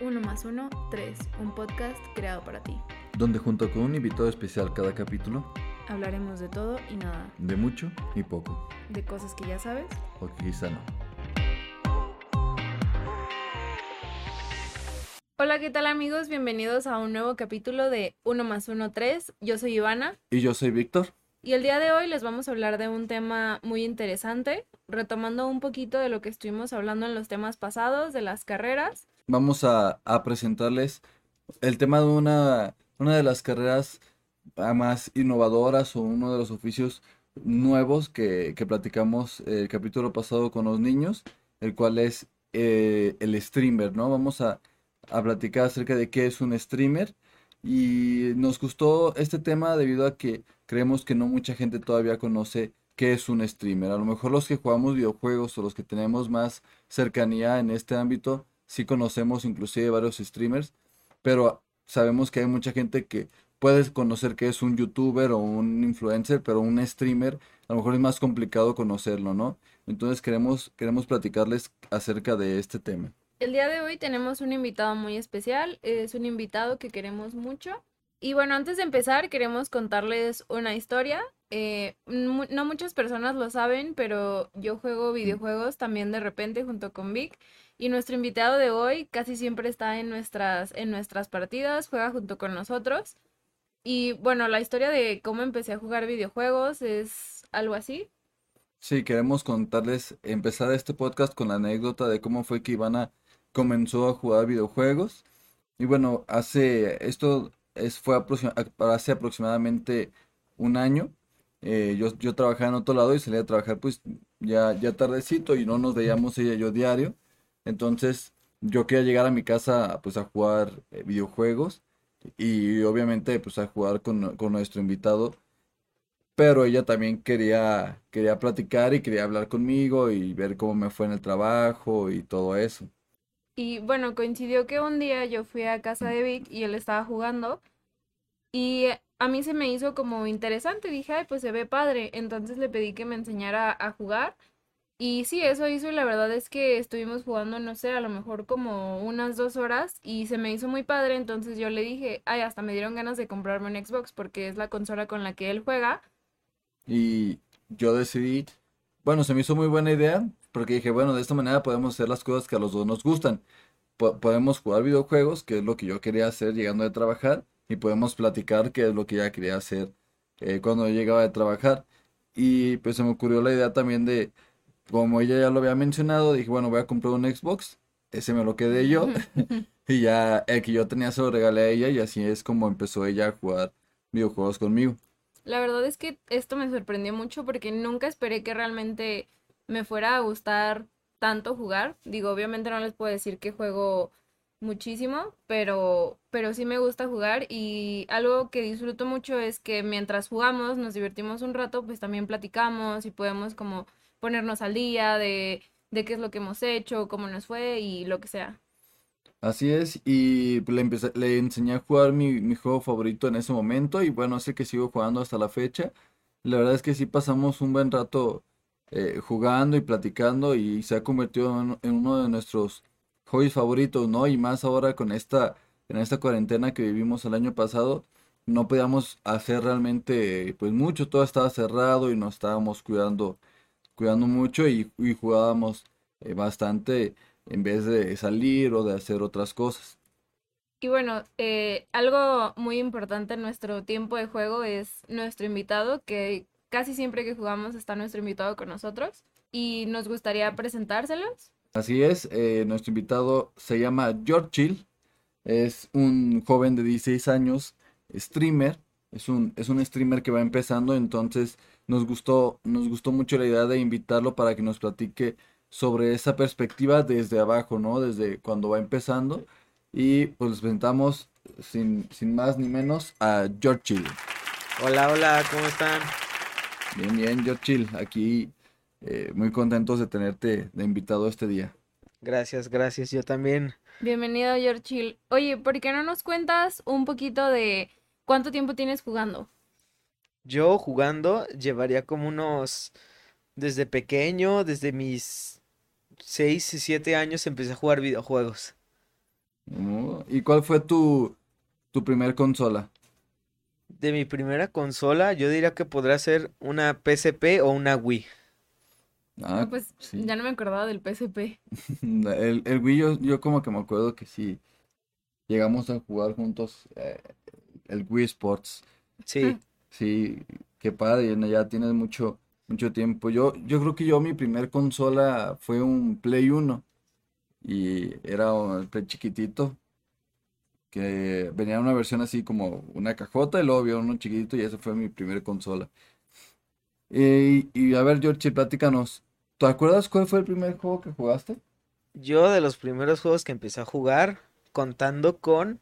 Uno más uno, tres, un podcast creado para ti. donde junto con un invitado especial cada capítulo, Hablaremos de todo y nada, de mucho y poco, de cosas que ya sabes. o que quizá no. Hola, ¿qué tal amigos? Bienvenidos a un nuevo capítulo de Uno más uno, tres. Yo soy Ivana Y yo soy Víctor. y el día de hoy les vamos a hablar de un tema muy interesante, retomando un poquito de lo que estuvimos hablando en los temas pasados, de las carreras. Vamos a, presentarles el tema de una, una de las carreras ah, más innovadoras o uno de los oficios nuevos que, que platicamos el capítulo pasado con los niños, el cual es eh, el streamer, ¿no? Vamos a, a platicar acerca de qué es un streamer y nos gustó este tema debido a que creemos que no mucha gente todavía conoce qué es un streamer. A lo mejor los que jugamos videojuegos o los que tenemos más cercanía en este ámbito, sí conocemos inclusive varios streamers, pero sabemos que hay mucha gente que puede conocer que es un youtuber o un influencer, pero un streamer a lo mejor es más complicado conocerlo, ¿no? Entonces queremos, queremos platicarles acerca de este tema. El día de hoy tenemos un invitado muy especial, es un invitado que queremos mucho. Y bueno, antes de empezar, queremos contarles una historia. Eh, no muchas personas lo saben, pero yo juego videojuegos también de repente junto con Vic. Y nuestro invitado de hoy casi siempre está en nuestras, en nuestras partidas, juega junto con nosotros. Y bueno, la historia de cómo empecé a jugar videojuegos es algo así. Sí, queremos contarles, empezar este podcast con la anécdota de cómo fue que Ivana comenzó a jugar videojuegos. Y bueno, hace, esto fue hace aproximadamente un año. Eh, yo, yo trabajaba en otro lado y salía a trabajar pues ya, ya tardecito y no nos veíamos ella y yo diario. Entonces yo quería llegar a mi casa pues a jugar eh, videojuegos y obviamente pues a jugar con, con nuestro invitado pero ella también quería, quería platicar y quería hablar conmigo y ver cómo me fue en el trabajo y todo eso. Y bueno, coincidió que un día yo fui a casa de Vic y él estaba jugando y a mí se me hizo como interesante, dije, ay, pues se ve padre, entonces le pedí que me enseñara a jugar y sí, eso hizo y la verdad es que estuvimos jugando, no sé, a lo mejor como unas dos horas y se me hizo muy padre, entonces yo le dije, ay, hasta me dieron ganas de comprarme un Xbox porque es la consola con la que él juega. Y yo decidí, bueno, se me hizo muy buena idea porque dije, bueno, de esta manera podemos hacer las cosas que a los dos nos gustan. Po- podemos jugar videojuegos, que es lo que yo quería hacer llegando de trabajar, y podemos platicar, que es lo que ella quería hacer eh, cuando yo llegaba de trabajar. Y pues se me ocurrió la idea también de, como ella ya lo había mencionado, dije, bueno, voy a comprar un Xbox, ese me lo quedé yo, y ya el que yo tenía se lo regalé a ella, y así es como empezó ella a jugar videojuegos conmigo. La verdad es que esto me sorprendió mucho porque nunca esperé que realmente me fuera a gustar tanto jugar. Digo, obviamente no les puedo decir que juego muchísimo, pero, pero sí me gusta jugar y algo que disfruto mucho es que mientras jugamos, nos divertimos un rato, pues también platicamos y podemos como ponernos al día de, de qué es lo que hemos hecho, cómo nos fue y lo que sea. Así es, y le empecé, le enseñé a jugar mi, mi juego favorito en ese momento y bueno, es que sigo jugando hasta la fecha. La verdad es que sí pasamos un buen rato eh, jugando y platicando y se ha convertido en, uno de nuestros hobbies favoritos, ¿no? Y más ahora con esta, esta cuarentena que vivimos el año pasado, no podíamos hacer realmente pues mucho, todo estaba cerrado y nos estábamos cuidando, cuidando mucho y, y jugábamos eh, bastante en vez de salir o de hacer otras cosas. Y bueno, eh, algo muy importante en nuestro tiempo de juego es nuestro invitado, que casi siempre que jugamos está nuestro invitado con nosotros y nos gustaría presentárselos. Así es, eh, nuestro invitado se llama George Chill, es un joven de 16 años, streamer, es un, es un streamer que va empezando, entonces nos gustó, nos gustó mucho la idea de invitarlo para que nos platique sobre esa perspectiva desde abajo, ¿no? Desde cuando va empezando. Y pues les presentamos sin, sin más ni menos a George Chill. Hola, hola, ¿cómo están? Bien, bien, George Chill, aquí eh, muy contentos de tenerte de invitado este día. Gracias, gracias, yo también. Bienvenido, George Oye, ¿por qué no nos cuentas un poquito de cuánto tiempo tienes jugando? Yo jugando llevaría como unos, desde pequeño, desde mis 6 y 7 años empecé a jugar videojuegos. ¿Y cuál fue tu, tu primer consola? De mi primera consola, yo diría que podría ser una PSP o una Wii. Ah, No, pues sí. ya no me acordaba del PSP. El, el Wii yo, yo como que me acuerdo que sí, llegamos a jugar juntos eh, el Wii Sports. Sí, Sí, qué padre, ya tienes mucho, mucho tiempo. Yo, yo creo que yo mi primer consola fue un Play 1 y era un Play chiquitito que venía en una versión así como una cajota y luego había uno chiquitito y esa fue mi primer consola. Y, y a ver, George, platícanos, ¿te acuerdas cuál fue el primer juego que jugaste? yo de los primeros juegos que empecé a jugar, contando con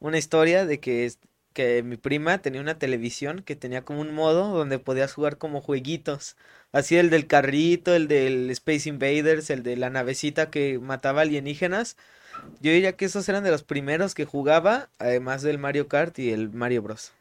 una historia de que, que mi prima tenía una televisión que tenía como un modo donde podías jugar como jueguitos. Así el del carrito, el del Space Invaders, el de la navecita que mataba alienígenas. Yo diría que esos eran de los primeros que jugaba, además del Mario Kart y el Mario Bros.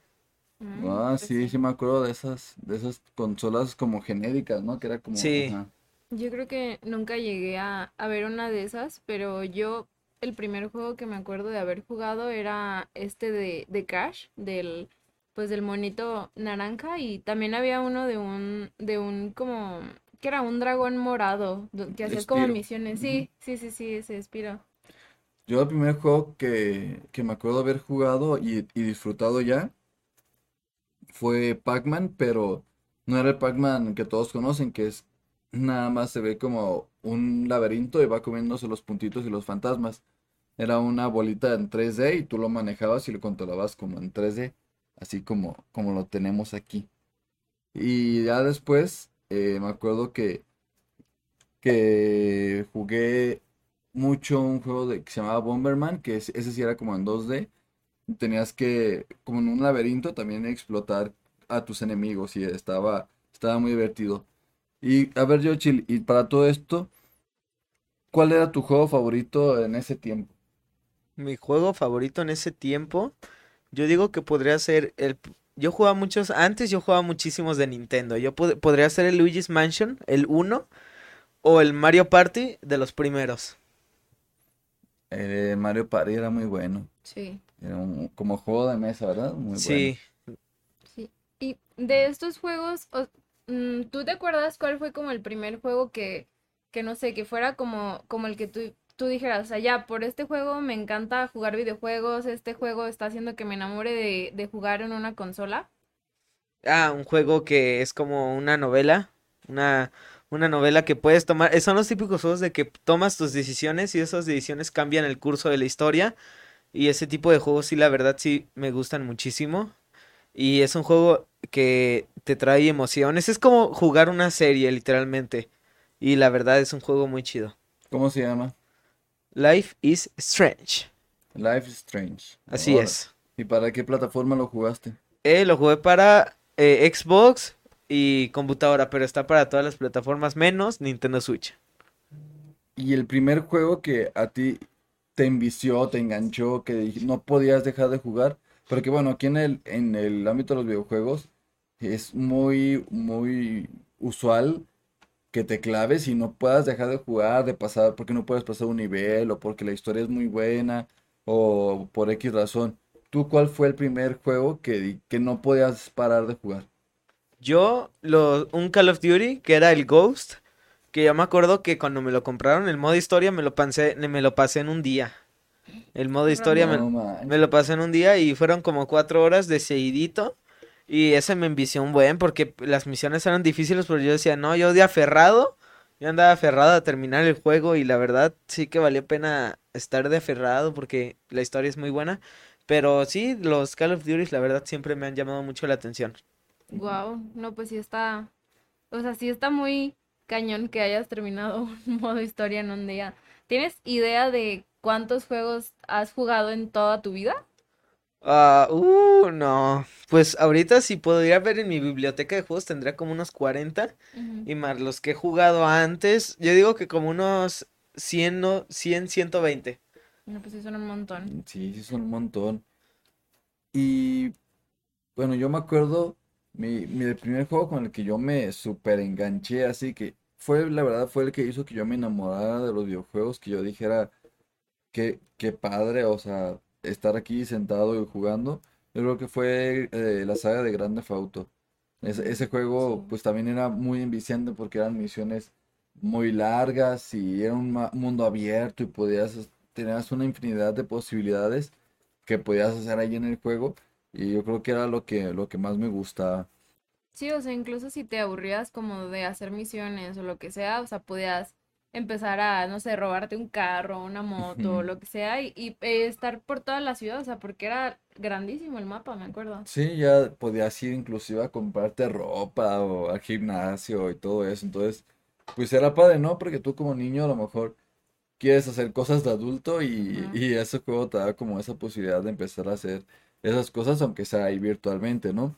Mm, Ah, pues sí, sí me acuerdo de esas, de esas consolas como genéricas, ¿no? Que era como, Sí. ajá. Yo creo que nunca llegué a, a ver una de esas, pero yo el primer juego que me acuerdo de haber jugado era este de, de Crash, del pues del monito naranja y también había uno de un de un como que era un dragón morado do- que hacías como misiones. Sí, sí, sí, sí, ese Spiro. Yo el primer juego que, que me acuerdo haber jugado y, y disfrutado ya fue Pac-Man, pero no era el Pac-Man que todos conocen, que es nada más se ve como un laberinto y va comiéndose los puntitos y los fantasmas. Era una bolita en 3D y tú lo manejabas y lo controlabas como en 3D, así como, como lo tenemos aquí. Y ya después eh, me acuerdo que, que jugué mucho un juego de, que se llamaba Bomberman, que es- ese sí era como en 2D. Tenías que, como en un laberinto, también explotar a tus enemigos y estaba, estaba muy divertido. Y a ver, Yochil, y para todo esto, ¿cuál era tu juego favorito en ese tiempo? Mi juego favorito en ese tiempo, yo digo que podría ser el... Yo jugaba muchos, antes yo jugaba muchísimos de Nintendo. Yo pod- podría ser el Luigi's Mansion, el uno o el Mario Party de los primeros. Eh, Mario Party era muy bueno. Sí. Era un- como juego de mesa, ¿verdad? Muy bueno. Sí, Sí. Y de estos juegos, mm, ¿tú te acuerdas cuál fue como el primer juego que, que no sé, que fuera como, como el que tú, tú dijeras, o sea, ya, por este juego me encanta jugar videojuegos, este juego está haciendo que me enamore de, de jugar en una consola? Ah, un juego que es como una novela, una, una novela que puedes tomar. eh, Son los típicos juegos de que tomas tus decisiones y esas decisiones cambian el curso de la historia. Y ese tipo de juegos sí, la verdad sí me gustan muchísimo. Y es un juego que te trae emociones. Es como jugar una serie, literalmente. Y la verdad es un juego muy chido. ¿Cómo se llama? Life is Strange. Life is Strange. Así Ahora, es. ¿Y para qué plataforma lo jugaste? Eh, lo jugué para eh, Xbox y computadora, pero está para todas las plataformas menos Nintendo Switch. Y el primer juego que a ti te envició, te enganchó, que no podías dejar de jugar, porque bueno, aquí en el, en el ámbito de los videojuegos es muy, muy usual que te claves y no puedas dejar de jugar, de pasar, porque no puedes pasar un nivel, o porque la historia es muy buena, o por X razón. ¿Tú cuál fue el primer juego que, di- que no podías parar de jugar? Yo, lo, un Call of Duty, que era el Ghost, que yo me acuerdo que cuando me lo compraron, el modo historia me lo pasé, me lo pasé en un día. El modo historia me, No me lo pasé en un día y fueron como cuatro horas de seguidito. Y ese me envició un buen porque las misiones eran difíciles, pero yo decía, no, yo de aferrado, yo andaba aferrado a terminar el juego y la verdad sí que valió pena estar de aferrado porque la historia es muy buena. Pero sí, los Call of Duty la verdad siempre me han llamado mucho la atención. Wow, no, pues sí está, o sea, sí está muy cañón que hayas terminado un modo historia en un día. ¿Tienes idea de cuántos juegos has jugado en toda tu vida? Ah, uh, no. Pues ahorita si podría ver en mi biblioteca de juegos tendría como unos 40 y más los que he jugado antes, yo digo que como unos 100, no, 100, 120. No, pues sí son un montón. Sí, sí, son un montón. Y bueno, yo me acuerdo, mi, mi el primer juego con el que yo me super enganché, así que fue, la verdad, fue el que hizo que yo me enamorara de los videojuegos, que yo dijera, qué, qué padre, o sea, estar aquí sentado y jugando. Yo creo que fue eh, la saga de Grande Theft Auto. Ese, ese juego Sí. pues también era muy enviciante porque eran misiones muy largas y era un mundo abierto y podías, tenías una infinidad de posibilidades que podías hacer ahí en el juego y yo creo que era lo que, lo que más me gustaba. Sí, o sea, incluso si te aburrías como de hacer misiones o lo que sea, o sea, podías empezar a, no sé, robarte un carro, una moto, lo que sea, y, y, eh, estar por toda la ciudad, o sea, porque era grandísimo el mapa, me acuerdo. Sí, ya podías ir inclusive a comprarte ropa o al gimnasio y todo eso. Entonces, pues era padre, ¿no? Porque tú como niño a lo mejor quieres hacer cosas de adulto y, Ujú. y ese juego te da como esa posibilidad de empezar a hacer esas cosas, aunque sea ahí virtualmente, ¿no?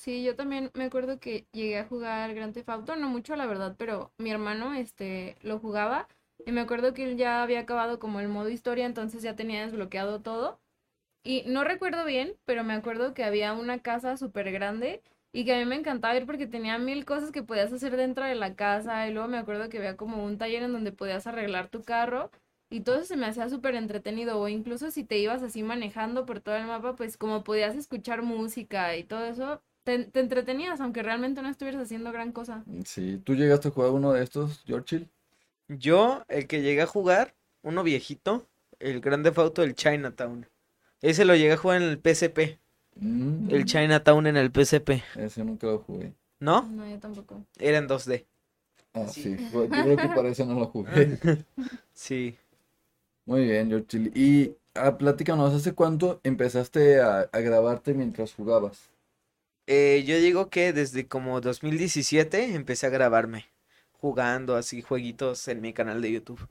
Sí, yo también me acuerdo que llegué a jugar Grand Theft Auto, no mucho la verdad, pero mi hermano este lo jugaba y me acuerdo que él ya había acabado como el modo historia, entonces ya tenía desbloqueado todo y no recuerdo bien, pero me acuerdo que había una casa súper grande y que a mí me encantaba ir porque tenía mil cosas que podías hacer dentro de la casa y luego me acuerdo que había como un taller en donde podías arreglar tu carro y todo eso se me hacía súper entretenido o incluso si te ibas así manejando por todo el mapa, pues como podías escuchar música y todo eso, te, te entretenías aunque realmente no estuvieras haciendo gran cosa. Sí, ¿tú llegaste a jugar uno de estos, George? Yo, el que llegué a jugar, uno viejito, el Grande Auto, el Chinatown. Ese lo llegué a jugar en el PSP. Mm, El. Chinatown en el PSP. ese nunca lo jugué. ¿No? No, yo tampoco. Era en 2D. Ah, Sí. sí, yo creo que para eso no lo jugué. Sí. Muy bien, George. Y ah, platícanos, ¿hace cuánto empezaste a, a grabarte mientras jugabas? Eh, yo digo que desde como 2017 empecé a grabarme. Jugando así jueguitos en mi canal de YouTube.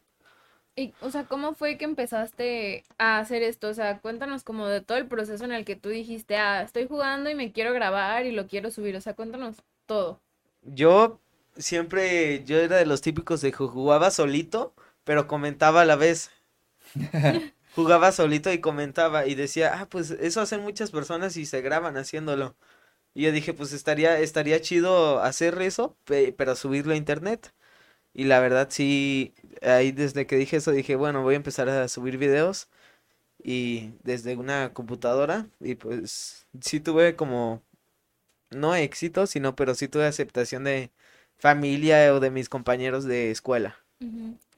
Y, o sea, ¿cómo fue que empezaste a hacer esto? O sea, cuéntanos como de todo el proceso en el que tú dijiste, ah, estoy jugando y me quiero grabar y lo quiero subir. O sea, cuéntanos todo. Yo siempre, yo era de los típicos de que jugaba solito, pero comentaba a la vez. Jugaba solito y comentaba y decía, ah, pues eso hacen muchas personas y se graban haciéndolo. Y yo dije, pues estaría, estaría chido hacer eso, pe- pero subirlo a internet. Y la verdad sí, ahí desde que dije eso dije, bueno, voy a empezar a subir videos y desde una computadora y pues sí tuve como, no éxito, sino pero sí tuve aceptación de familia o de mis compañeros de escuela.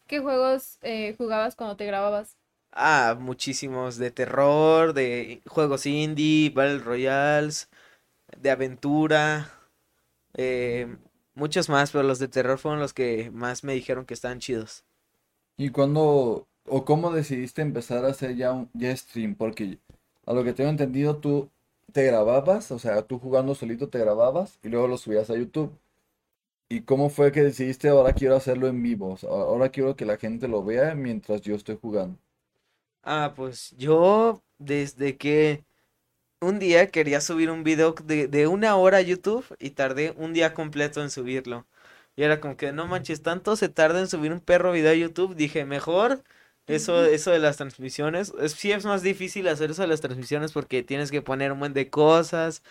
¿Qué juegos eh, jugabas cuando te grababas? Ah, muchísimos de terror, de juegos indie, Battle Royales, de aventura, eh, muchos más, pero los de terror fueron los que más me dijeron que estaban chidos. ¿Y cuándo o cómo decidiste empezar a hacer ya un ya stream? Porque a lo que tengo entendido, tú te grababas, o sea, tú jugando solito te grababas y luego lo subías a YouTube. ¿Y cómo fue que decidiste ahora quiero hacerlo en vivo? O sea, ahora quiero que la gente lo vea mientras yo estoy jugando. Ah, pues yo desde que un día quería subir un video de, de una hora a YouTube y tardé un día completo en subirlo. Y era como que no manches, tanto se tarda en subir un perro video a YouTube. Dije, mejor eso, eso de las transmisiones. Es, sí es más difícil hacer eso de las transmisiones porque tienes que poner un buen de cosas,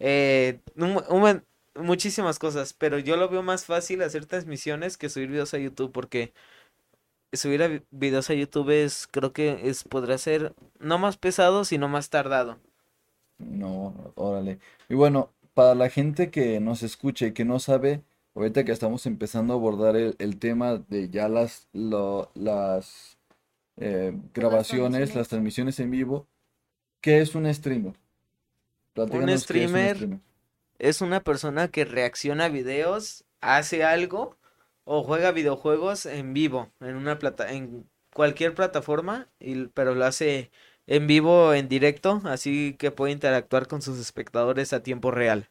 eh, un, un buen- muchísimas cosas. Pero yo lo veo más fácil hacer transmisiones que subir videos a YouTube porque subir a vi- videos a YouTube es, creo que es, podrá ser no más pesado, sino más tardado. No, órale. Y bueno, para la gente que nos escucha y que no sabe, ahorita que estamos empezando a abordar el, el tema de ya las, lo- las eh, grabaciones, las transmisiones. transmisiones en vivo, ¿qué es un streamer? Platícanos qué es un streamer streamer. Es una persona que reacciona a videos, hace algo o juega videojuegos en vivo, en una plata, en cualquier plataforma, y, pero lo hace en vivo, en directo, así que puede interactuar con sus espectadores a tiempo real.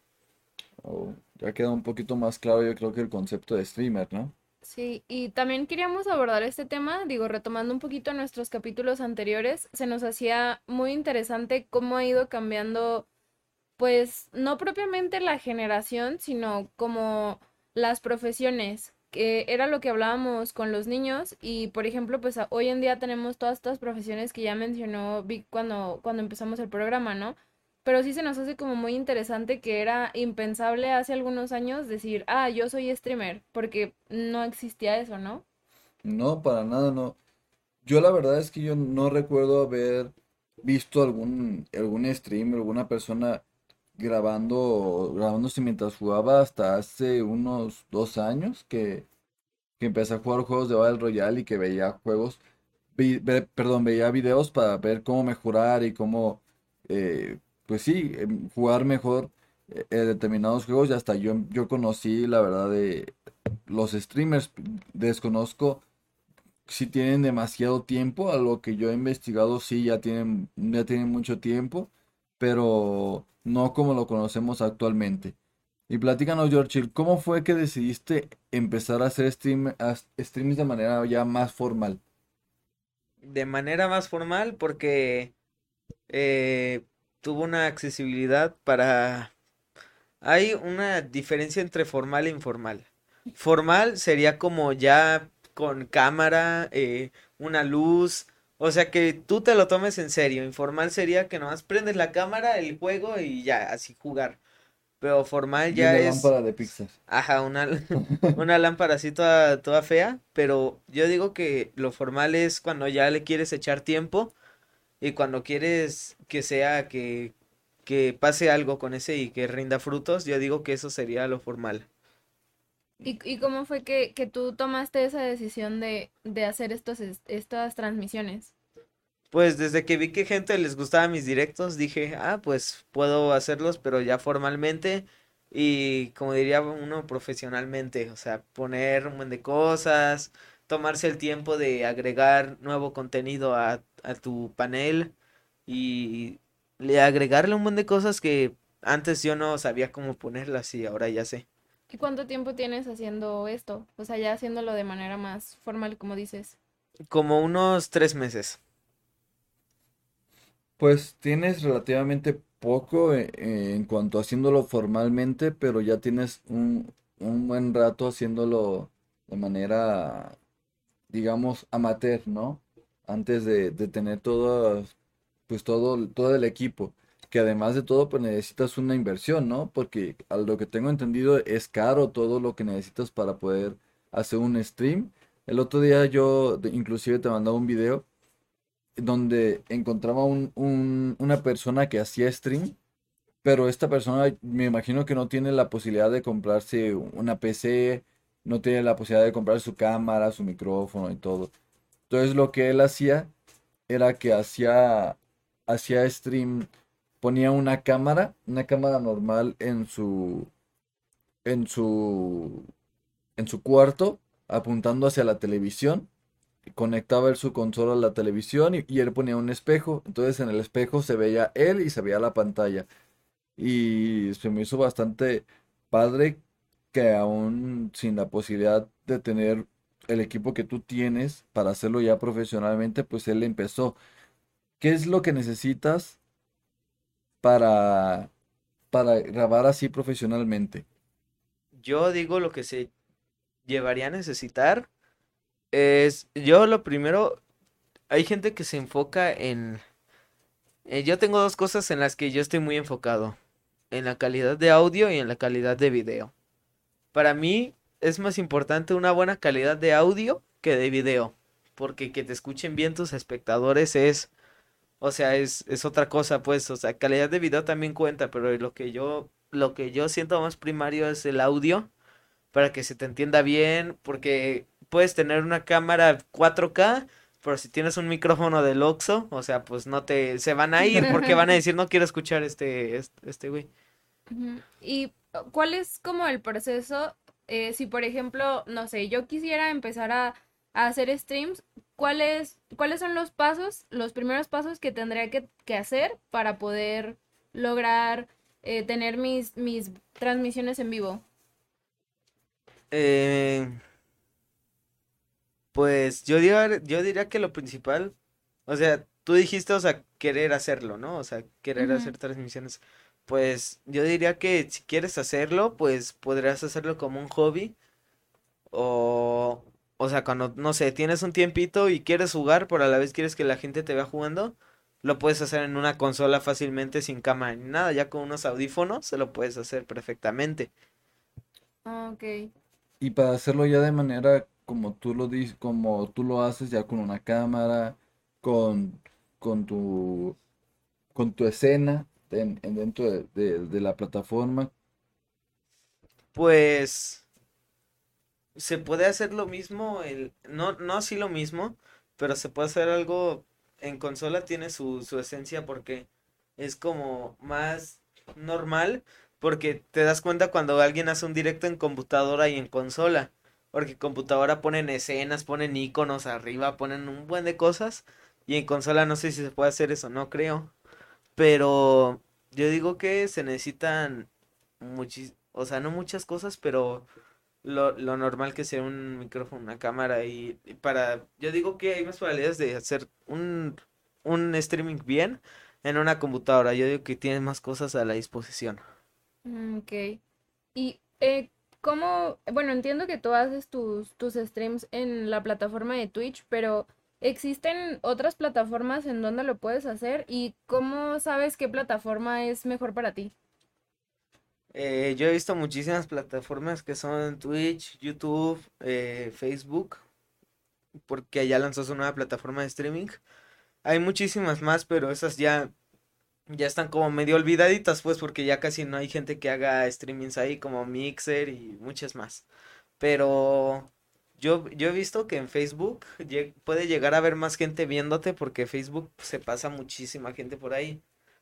Oh, ya queda un poquito más claro, yo creo que el concepto de streamer, ¿no? Sí, y también queríamos abordar este tema, digo, retomando un poquito nuestros capítulos anteriores, se nos hacía muy interesante cómo ha ido cambiando, pues, no propiamente la generación, sino como las profesiones, que era lo que hablábamos con los niños y, por ejemplo, pues hoy en día tenemos todas estas profesiones que ya mencionó Vic cuando, cuando empezamos el programa, ¿no? Pero sí se nos hace como muy interesante que era impensable hace algunos años decir, ah, yo soy streamer, porque no existía eso, ¿no? No, para nada, no. Yo la verdad es que yo no recuerdo haber visto algún, algún stream, alguna persona grabando, grabándose mientras jugaba hasta hace unos dos años que, que empecé a jugar juegos de Battle Royale y que veía juegos, perdón, veía videos para ver cómo mejorar y cómo, eh, pues sí, em, jugar mejor eh, eh, determinados juegos. Y hasta yo, yo conocí la verdad de los streamers, desconozco si tienen demasiado tiempo, a lo que yo he investigado sí ya tienen, ya tienen mucho tiempo, pero no como lo conocemos actualmente. Y platícanos, George, ¿cómo fue que decidiste empezar a hacer stream, streams de manera ya más formal? De manera más formal porque eh, tuvo una accesibilidad para... Hay una diferencia entre formal e informal. Formal sería como ya con cámara, eh, una luz, o sea que tú te lo tomes en serio. Informal sería que nomás prendes la cámara, el juego y ya, así jugar. Pero formal Y ya una es... lámpara de Pixar. Ajá, una, una lámpara así toda, toda fea, pero yo digo que lo formal es cuando ya le quieres echar tiempo y cuando quieres que sea que, que pase algo con ese y que rinda frutos, yo digo que eso sería lo formal. ¿Y, y cómo fue que, que tú tomaste esa decisión de, de hacer estos, es- estas transmisiones? Pues desde que vi que gente les gustaba mis directos, dije, ah, pues puedo hacerlos, pero ya formalmente y como diría uno, profesionalmente, o sea, poner un buen de cosas, tomarse el tiempo de agregar nuevo contenido a, a tu panel y le agregarle un buen de cosas que antes yo no sabía cómo ponerlas y ahora ya sé. ¿Y cuánto tiempo tienes haciendo esto? O sea, ya haciéndolo de manera más formal, como dices. Como unos tres meses. Pues tienes relativamente poco eh, eh, en cuanto a haciéndolo formalmente, pero ya tienes un, un buen rato haciéndolo de manera, digamos, amateur, ¿no? Antes de, de tener todo, pues todo, todo el equipo. Que además de todo, pues necesitas una inversión, ¿no? Porque a lo que tengo entendido es caro todo lo que necesitas para poder hacer un stream. El otro día yo inclusive te mandaba un video donde encontraba un, un- una persona que hacía stream, pero esta persona me imagino que no tiene la posibilidad de comprarse una PC, no tiene la posibilidad de comprar su cámara, su micrófono y todo. Entonces lo que él hacía era que hacía, hacía stream, ponía una cámara, una cámara normal en su, en su, en su cuarto, apuntando hacia la televisión conectaba él su consola a la televisión y, y él ponía un espejo. Entonces en el espejo se veía él y se veía la pantalla. Y se me hizo bastante padre que aún sin la posibilidad de tener el equipo que tú tienes para hacerlo ya profesionalmente, pues él empezó. ¿Qué es lo que necesitas para, para grabar así profesionalmente? Yo digo lo que se llevaría a necesitar es, yo lo primero, hay gente que se enfoca en, eh, yo tengo dos cosas en las que yo estoy muy enfocado, en la calidad de audio y en la calidad de video. Para mí es más importante una buena calidad de audio que de video, porque que te escuchen bien tus espectadores es, o sea, es, es otra cosa, pues, o sea, calidad de video también cuenta, pero lo que yo, lo que yo siento más primario es el audio para que se te entienda bien, porque puedes tener una cámara 4K, pero si tienes un micrófono del Oxxo, o sea, pues no te, se van a ir porque van a decir, no quiero escuchar este, este, este güey. ¿Y cuál es como el proceso? eh, si por ejemplo, no sé, yo quisiera empezar a, a hacer streams, ¿cuáles, cuáles son los pasos, los primeros pasos que tendría que, que hacer para poder lograr eh, tener mis, mis transmisiones en vivo? Eh, pues yo diría, yo diría que lo principal, o sea, tú dijiste, o sea, querer hacerlo, ¿no? O sea, querer hacer transmisiones. Pues yo diría que si quieres hacerlo, pues podrías hacerlo como un hobby o, o sea, cuando, no sé, tienes un tiempito y quieres jugar, pero a la vez quieres que la gente te vea jugando, lo puedes hacer en una consola fácilmente sin cámara ni nada, ya con unos audífonos se lo puedes hacer perfectamente. Ah, Ok. Y para hacerlo ya de manera como tú lo dices, como tú lo haces ya con una cámara, con, con tu, con tu escena en, en dentro de, de- de la plataforma. Pues se puede hacer lo mismo, el, no, no así lo mismo, pero se puede hacer algo en consola, tiene su, su esencia porque es como más normal, porque te das cuenta cuando alguien hace un directo en computadora y en consola, porque computadora ponen escenas, ponen iconos arriba, ponen un buen de cosas, y en consola no sé si se puede hacer eso, no creo, pero yo digo que se necesitan muchis, o sea, no muchas cosas, pero lo, lo normal que sea un micrófono, una cámara y, para, yo digo que hay más probabilidades de hacer un, un streaming bien en una computadora. Yo digo que tienes más cosas a la disposición. Mm, Ok. Y eh, ¿cómo? Bueno, entiendo que tú haces tus, tus streams en la plataforma de Twitch, pero ¿existen otras plataformas en donde lo puedes hacer? ¿Y cómo sabes qué plataforma es mejor para ti? Eh, yo he visto muchísimas plataformas que son Twitch, YouTube, eh, Facebook, porque ya lanzó su nueva plataforma de streaming. Hay muchísimas más, pero esas ya, ya están como medio olvidaditas, pues, porque ya casi no hay gente que haga streamings ahí, como Mixer y muchas más. Pero yo, yo he visto que en Facebook puede llegar a haber más gente viéndote, porque Facebook pues, se pasa muchísima gente por ahí.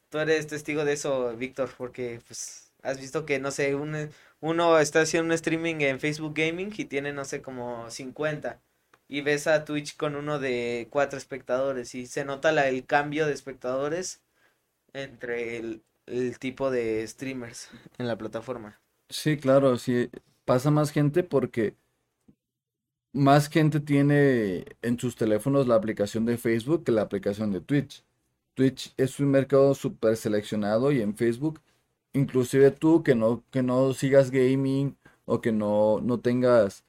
Tú eres testigo de eso, Víctor, porque pues has visto que, no sé, un, uno está haciendo un streaming en Facebook Gaming y tiene, no sé, como 50. Y ves a Twitch con uno de cuatro espectadores y se nota la, el cambio de espectadores entre el, el tipo de streamers en la plataforma. Sí, claro, sí, pasa más gente porque más gente tiene en sus teléfonos la aplicación de Facebook que la aplicación de Twitch. Twitch es un mercado súper seleccionado y en Facebook, inclusive tú que no, que no sigas gaming o que no, no tengas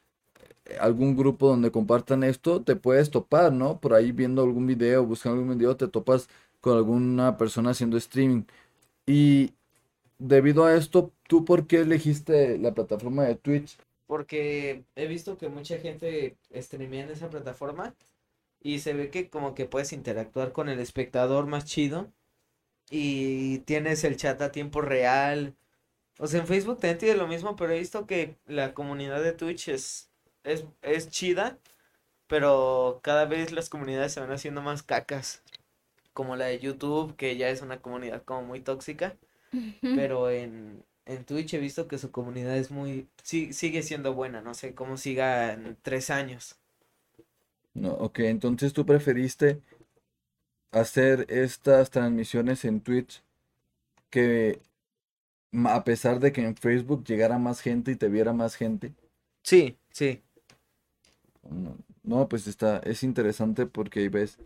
eh, algún grupo donde compartan esto, te puedes topar, ¿no? Por ahí viendo algún video, buscando algún video, te topas con alguna persona haciendo streaming. Y debido a esto, ¿tú por qué elegiste la plataforma de Twitch? Porque he visto que mucha gente streamea en esa plataforma y se ve que como que puedes interactuar con el espectador más chido y tienes el chat a tiempo real. O sea, en Facebook también tiene lo mismo, pero he visto que la comunidad de Twitch es, es, es chida, pero cada vez las comunidades se van haciendo más cacas, como la de YouTube, que ya es una comunidad como muy tóxica. Pero en, en Twitch he visto que su comunidad es muy, sí, sigue siendo buena, no sé cómo siga en tres años. No, ok, entonces tú preferiste hacer estas transmisiones en Twitch que a pesar de que en Facebook llegara más gente y te viera más gente. Sí, sí, No, no, pues está, es interesante porque ves,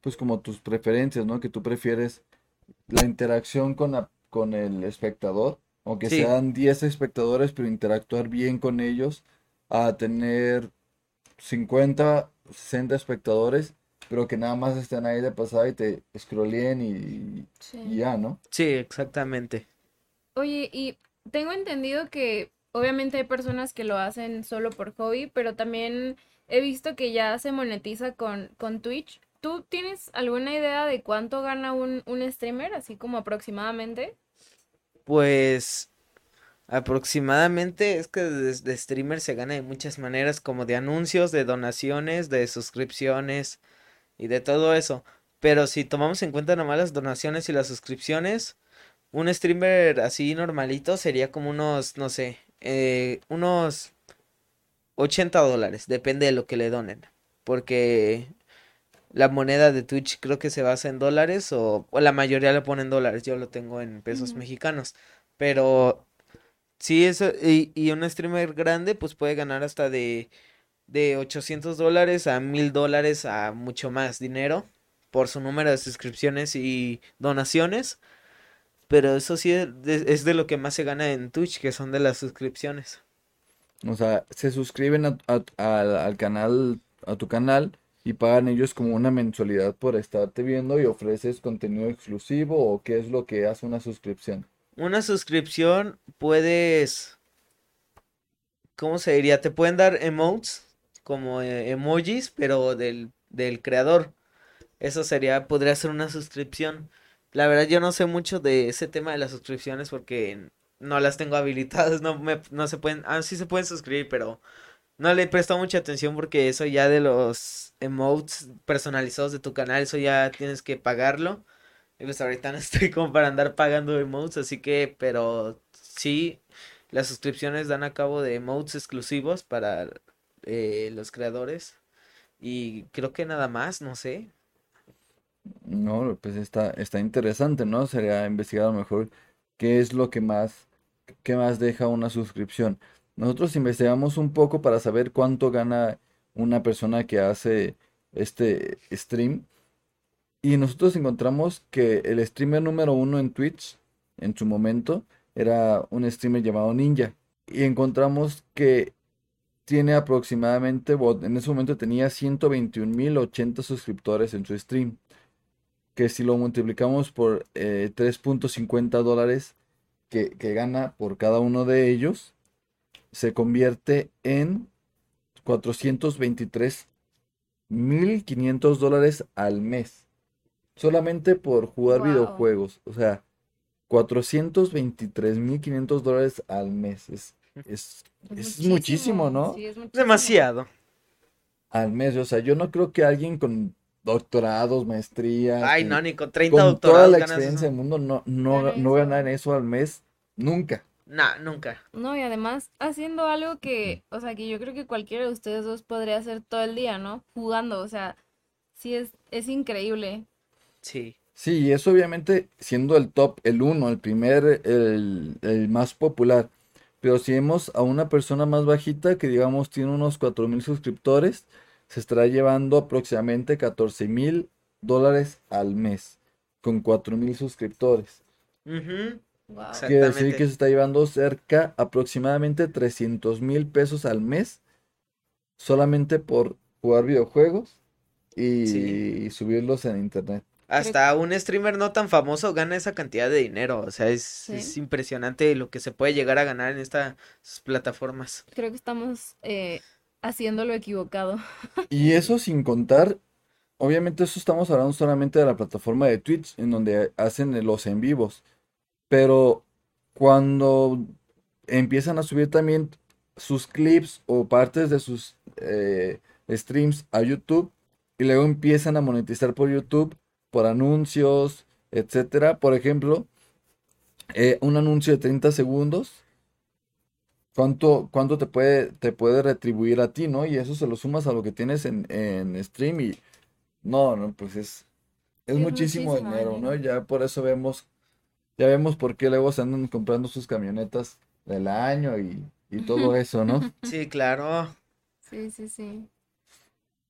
pues como tus preferencias, ¿no? Que tú prefieres la interacción con la, con el espectador, aunque sí, sean 10 espectadores, pero interactuar bien con ellos, a tener 50, 60 espectadores, pero que nada más estén ahí de pasada y te scrolleen y, ya, ¿no? sí, exactamente. Oye, y tengo entendido que obviamente hay personas que lo hacen solo por hobby, pero también he visto que ya se monetiza con, con Twitch. ¿Tú tienes alguna idea de cuánto gana un, un streamer, así como aproximadamente? Pues aproximadamente es que desde streamer se gana de muchas maneras, como de anuncios, de donaciones, de suscripciones y de todo eso. Pero si tomamos en cuenta nomás las donaciones y las suscripciones, un streamer así normalito sería como unos, no sé, eh, unos 80 dólares, depende de lo que le donen. Porque la moneda de Twitch creo que se basa en dólares o, o la mayoría lo pone en dólares. Yo lo tengo en pesos mexicanos. Pero sí, eso, y, y un streamer grande pues puede ganar hasta de, de 800 dólares a 1000 dólares a mucho más dinero por su número de suscripciones y donaciones. Pero eso sí es de, lo que más se gana en Twitch, que son de las suscripciones. O sea, se suscriben a- a- al al canal, a tu canal y pagan ellos como una mensualidad por estarte viendo y ofreces contenido exclusivo o qué es lo que hace una suscripción. Una suscripción puedes, ¿cómo se diría? Te pueden dar emotes como eh, emojis, pero del, del creador. Eso sería, podría ser una suscripción. La verdad yo no sé mucho de ese tema de las suscripciones porque no las tengo habilitadas, no me, no se pueden, ah, sí se pueden suscribir, pero no le he prestado mucha atención porque eso ya de los emotes personalizados de tu canal, eso ya tienes que pagarlo. Y pues ahorita no estoy como para andar pagando emotes, así que, pero sí, las suscripciones dan a cabo de emotes exclusivos para eh, los creadores. Y creo que nada más, no sé. No, pues está, está interesante, ¿no? Sería investigar a lo mejor qué es lo que más, qué más deja una suscripción. Nosotros investigamos un poco para saber cuánto gana una persona que hace este stream. Y nosotros encontramos que el streamer número uno en Twitch, en su momento, era un streamer llamado Ninja. Y encontramos que tiene aproximadamente, en ese momento tenía 121.080 suscriptores en su stream. Que si lo multiplicamos por 3.50 eh, dólares que, que gana por cada uno de ellos, se convierte en 423.500 dólares al mes. Solamente por jugar videojuegos. O sea, 423.500 dólares al mes. Es, es, muchísimo, ¿no? es Demasiado. Al mes. O sea, yo no creo que alguien con doctorados, maestrías. Ay, no, ni con 30 con Toda la experiencia del mundo no, no, no ganan eso al mes. Nunca. Nah, nunca. No, y además haciendo algo que, o sea, que yo creo que cualquiera de ustedes dos podría hacer todo el día, ¿no? Jugando, o sea, sí es, es increíble. Sí. Sí, y eso obviamente siendo el top, el uno, el primer, el, el más popular. Pero si vemos a una persona más bajita que digamos tiene unos cuatro mil suscriptores, se estará llevando aproximadamente 14 mil dólares al mes con cuatro mil suscriptores. Quiere decir que se está llevando cerca aproximadamente 300 mil pesos al mes solamente por jugar videojuegos y subirlos en internet. Hasta un streamer no tan famoso gana esa cantidad de dinero. O sea, es, impresionante lo que se puede llegar a ganar en estas plataformas. Creo que estamos eh, haciendo lo equivocado. Y eso sin contar, obviamente eso estamos hablando solamente de la plataforma de Twitch, en donde hacen los en vivos. Pero cuando empiezan a subir también sus clips o partes de sus eh, streams a YouTube y luego empiezan a monetizar por YouTube por anuncios, etcétera. Por ejemplo, eh, un anuncio de 30 segundos, ¿cuánto, cuánto te, puede, te puede retribuir a ti, no? Y eso se lo sumas a lo que tienes en, en stream y no, no, pues es, es, muchísimo, dinero, ¿no? Ya por eso vemos ya vemos por qué luego se andan comprando sus camionetas del año y, todo eso, ¿no? Sí, claro. Sí, sí, sí.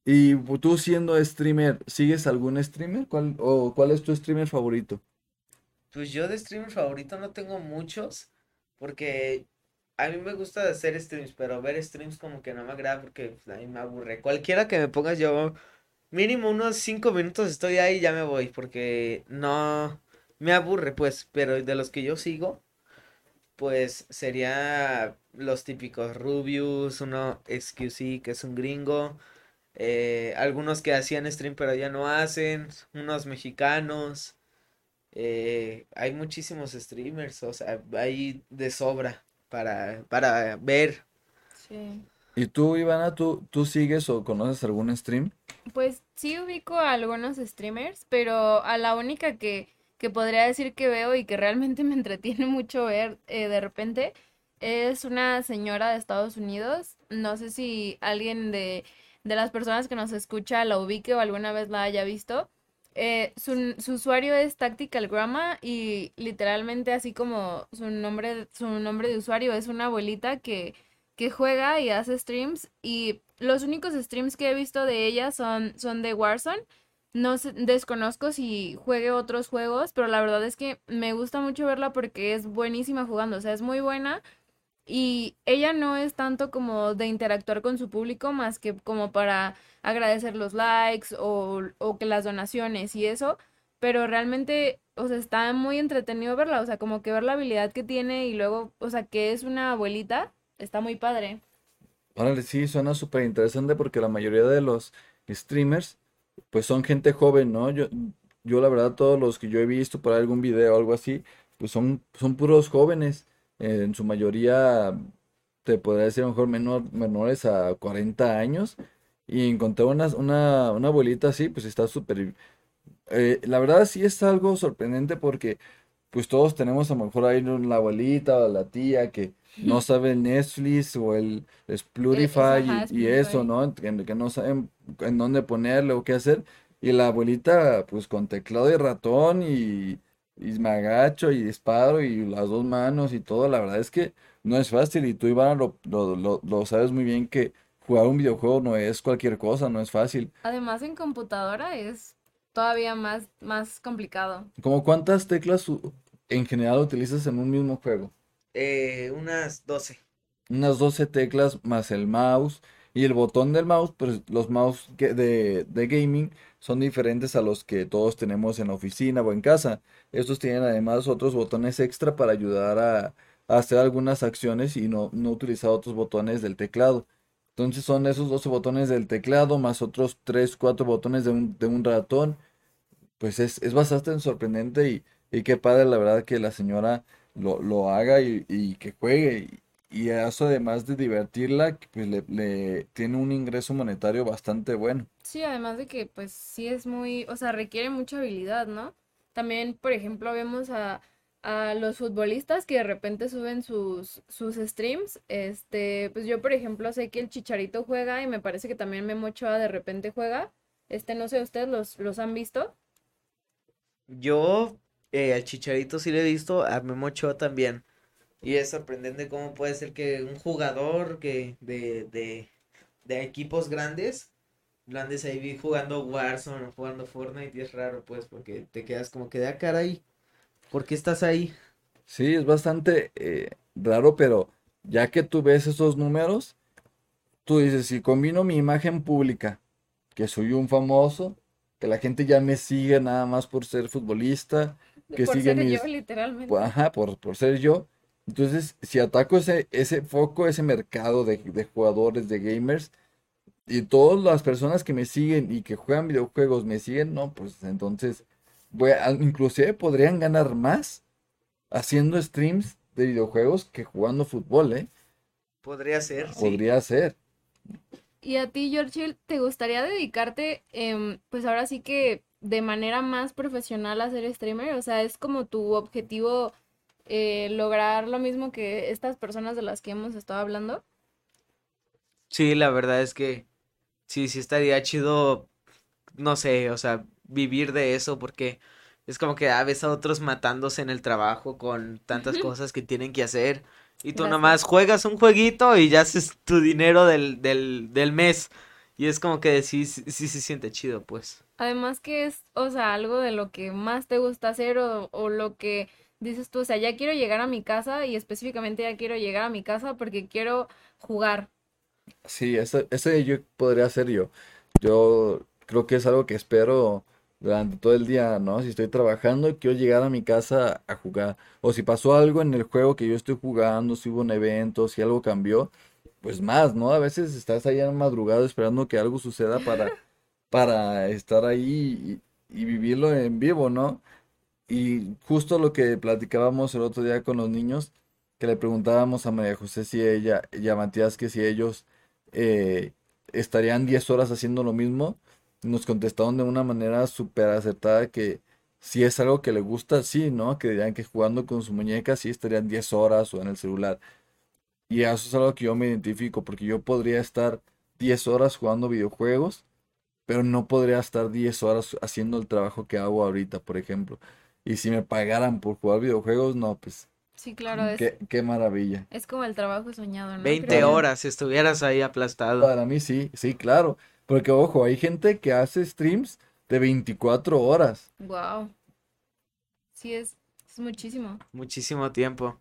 Y tú siendo streamer, ¿sigues algún streamer? ¿Cuál, o cuál es tu streamer favorito? Pues yo de streamer favorito no tengo muchos, porque a mí me gusta hacer streams, pero ver streams como que no me agrada porque pues, a mí me aburre. Cualquiera que me pongas yo, mínimo unos cinco minutos estoy ahí y ya me voy, porque no, me aburre, pues, pero de los que yo sigo, pues sería los típicos Rubius, uno XQC, que es un gringo, eh, algunos que hacían stream pero ya no hacen, unos mexicanos, eh, hay muchísimos streamers, o sea, hay de sobra para, para ver. Sí. ¿Y tú, Ivana, tú, tú sigues o conoces algún stream? Pues sí ubico a algunos streamers, pero a la única que que podría decir que veo y que realmente me entretiene mucho ver eh, de repente es una señora de Estados Unidos. No sé si alguien de, de las personas que nos escucha la ubique o alguna vez la haya visto. Eh, su, su, usuario es Tactical Grandma y literalmente así como su nombre, su nombre de usuario es una abuelita que, que juega y hace streams y los únicos streams que he visto de ella son, son de Warzone no sé, desconozco si juegue otros juegos, pero la verdad es que me gusta mucho verla porque es buenísima jugando, o sea, es muy buena. Y ella no es tanto como de interactuar con su público, más que como para agradecer los likes o, o que las donaciones y eso. Pero realmente, o sea, está muy entretenido verla, o sea, como que ver la habilidad que tiene y luego, o sea, que es una abuelita, está muy padre. Órale, sí, suena súper interesante porque la mayoría de los streamers, pues son gente joven, ¿no? Yo, yo la verdad, todos los que yo he visto por algún video o algo así, pues son, son puros jóvenes. En su mayoría, te podría decir a lo mejor menor, menores a 40 años. Y encontré una, una, una abuelita así, pues está súper... eh, la verdad sí es algo sorprendente porque pues todos tenemos a lo mejor ahí la abuelita o la tía que no sabe el Netflix o el Splurify y, y eso. ¿no? Que, que no saben en dónde ponerle o qué hacer. Y la abuelita, pues con teclado y ratón y, y me agacho y disparo y las dos manos y todo, la verdad es que no es fácil. Y tú, Ivana, lo, lo, lo, lo sabes muy bien que jugar un videojuego no es cualquier cosa, no es fácil. Además, en computadora es todavía más, más complicado. ¿Cómo cuántas teclas en general utilizas en un mismo juego? Eh, unas 12. unas 12 teclas más el mouse y el botón del mouse, pues los mouse que- de, de gaming son diferentes a los que todos tenemos en la oficina o en casa. Estos tienen además otros botones extra para ayudar a, a hacer algunas acciones y no, no utilizar otros botones del teclado. Entonces son esos 12 botones del teclado más otros 3, 4 botones de un, de un ratón. Pues es, es bastante sorprendente y, y qué padre la verdad que la señora lo, lo haga y, y que juegue. Y eso además de divertirla, pues le, le tiene un ingreso monetario bastante bueno. Sí, además de que pues sí es muy, o sea, requiere mucha habilidad, ¿no? También, por ejemplo, vemos a, a los futbolistas que de repente suben sus, sus streams. Este, pues yo, por ejemplo, sé que el Chicharito juega y me parece que también Memo Ochoa de repente juega. Este, no sé, ¿ustedes los, los han visto? Yo eh, al Chicharito sí le he visto, a Memo Ochoa también. Y es sorprendente cómo puede ser que un jugador que de, de, de equipos grandes, grandes ahí vi jugando Warzone o jugando Fortnite y es raro pues porque te quedas como que de ah, caray, ¿por qué estás ahí? Sí, es bastante eh, raro, pero ya que tú ves esos números, tú dices, si combino mi imagen pública, que soy un famoso, que la gente ya me sigue nada más por ser futbolista, que Por sigue ser mis, yo, literalmente. Ajá, por, por ser yo. Entonces, si ataco ese, ese foco, ese mercado de, de jugadores, de gamers, y todas las personas que me siguen y que juegan videojuegos me siguen, no, pues entonces, voy a- inclusive podrían ganar más haciendo streams de videojuegos que jugando fútbol, ¿eh? Podría ser, sí. Podría ser. ¿Y a ti, George, te gustaría dedicarte, em, pues ahora sí que de manera más profesional a ser streamer? O sea, ¿es como tu objetivo eh, lograr lo mismo que estas personas de las que hemos estado hablando? Sí, la verdad es que sí, sí estaría chido, no sé, o sea, vivir de eso porque es como que a veces a otros matándose en el trabajo con tantas cosas que tienen que hacer y tú Gracias. nomás juegas un jueguito y ya haces tu dinero del, del, del mes y es como que sí, sí, sí se siente chido, pues. Además que es, o sea, algo de lo que más te gusta hacer o, o lo que dices tú, o sea, ya quiero llegar a mi casa y específicamente ya quiero llegar a mi casa porque quiero jugar. Sí, ese, ese yo podría ser yo. Yo creo que es algo que espero durante todo el día, ¿no? Si estoy trabajando, quiero llegar a mi casa a jugar. O si pasó algo en el juego que yo estoy jugando, si hubo un evento, si algo cambió, pues más, ¿no? A veces estás ahí en madrugada esperando que algo suceda para, para estar ahí y, y vivirlo en vivo, ¿no? Y justo lo que platicábamos el otro día con los niños, que le preguntábamos a María José si ella y a Matías que si ellos eh, estarían 10 horas haciendo lo mismo, nos contestaron de una manera súper acertada que si es algo que le gusta, sí, ¿no? Que dirían que jugando con su muñeca sí estarían 10 horas o en el celular. Y eso es algo que yo me identifico, porque yo podría estar 10 horas jugando videojuegos, pero no podría estar 10 horas haciendo el trabajo que hago ahorita, por ejemplo. Y si me pagaran por jugar videojuegos, no, pues Sí, claro, es, qué, qué maravilla. es como el trabajo soñado, ¿no? 20 Creo yo. horas estuvieras ahí aplastado. Para mí sí, sí, claro. Porque ojo, hay gente que hace streams de 24 horas. Wow. Sí, es, es muchísimo. Muchísimo tiempo.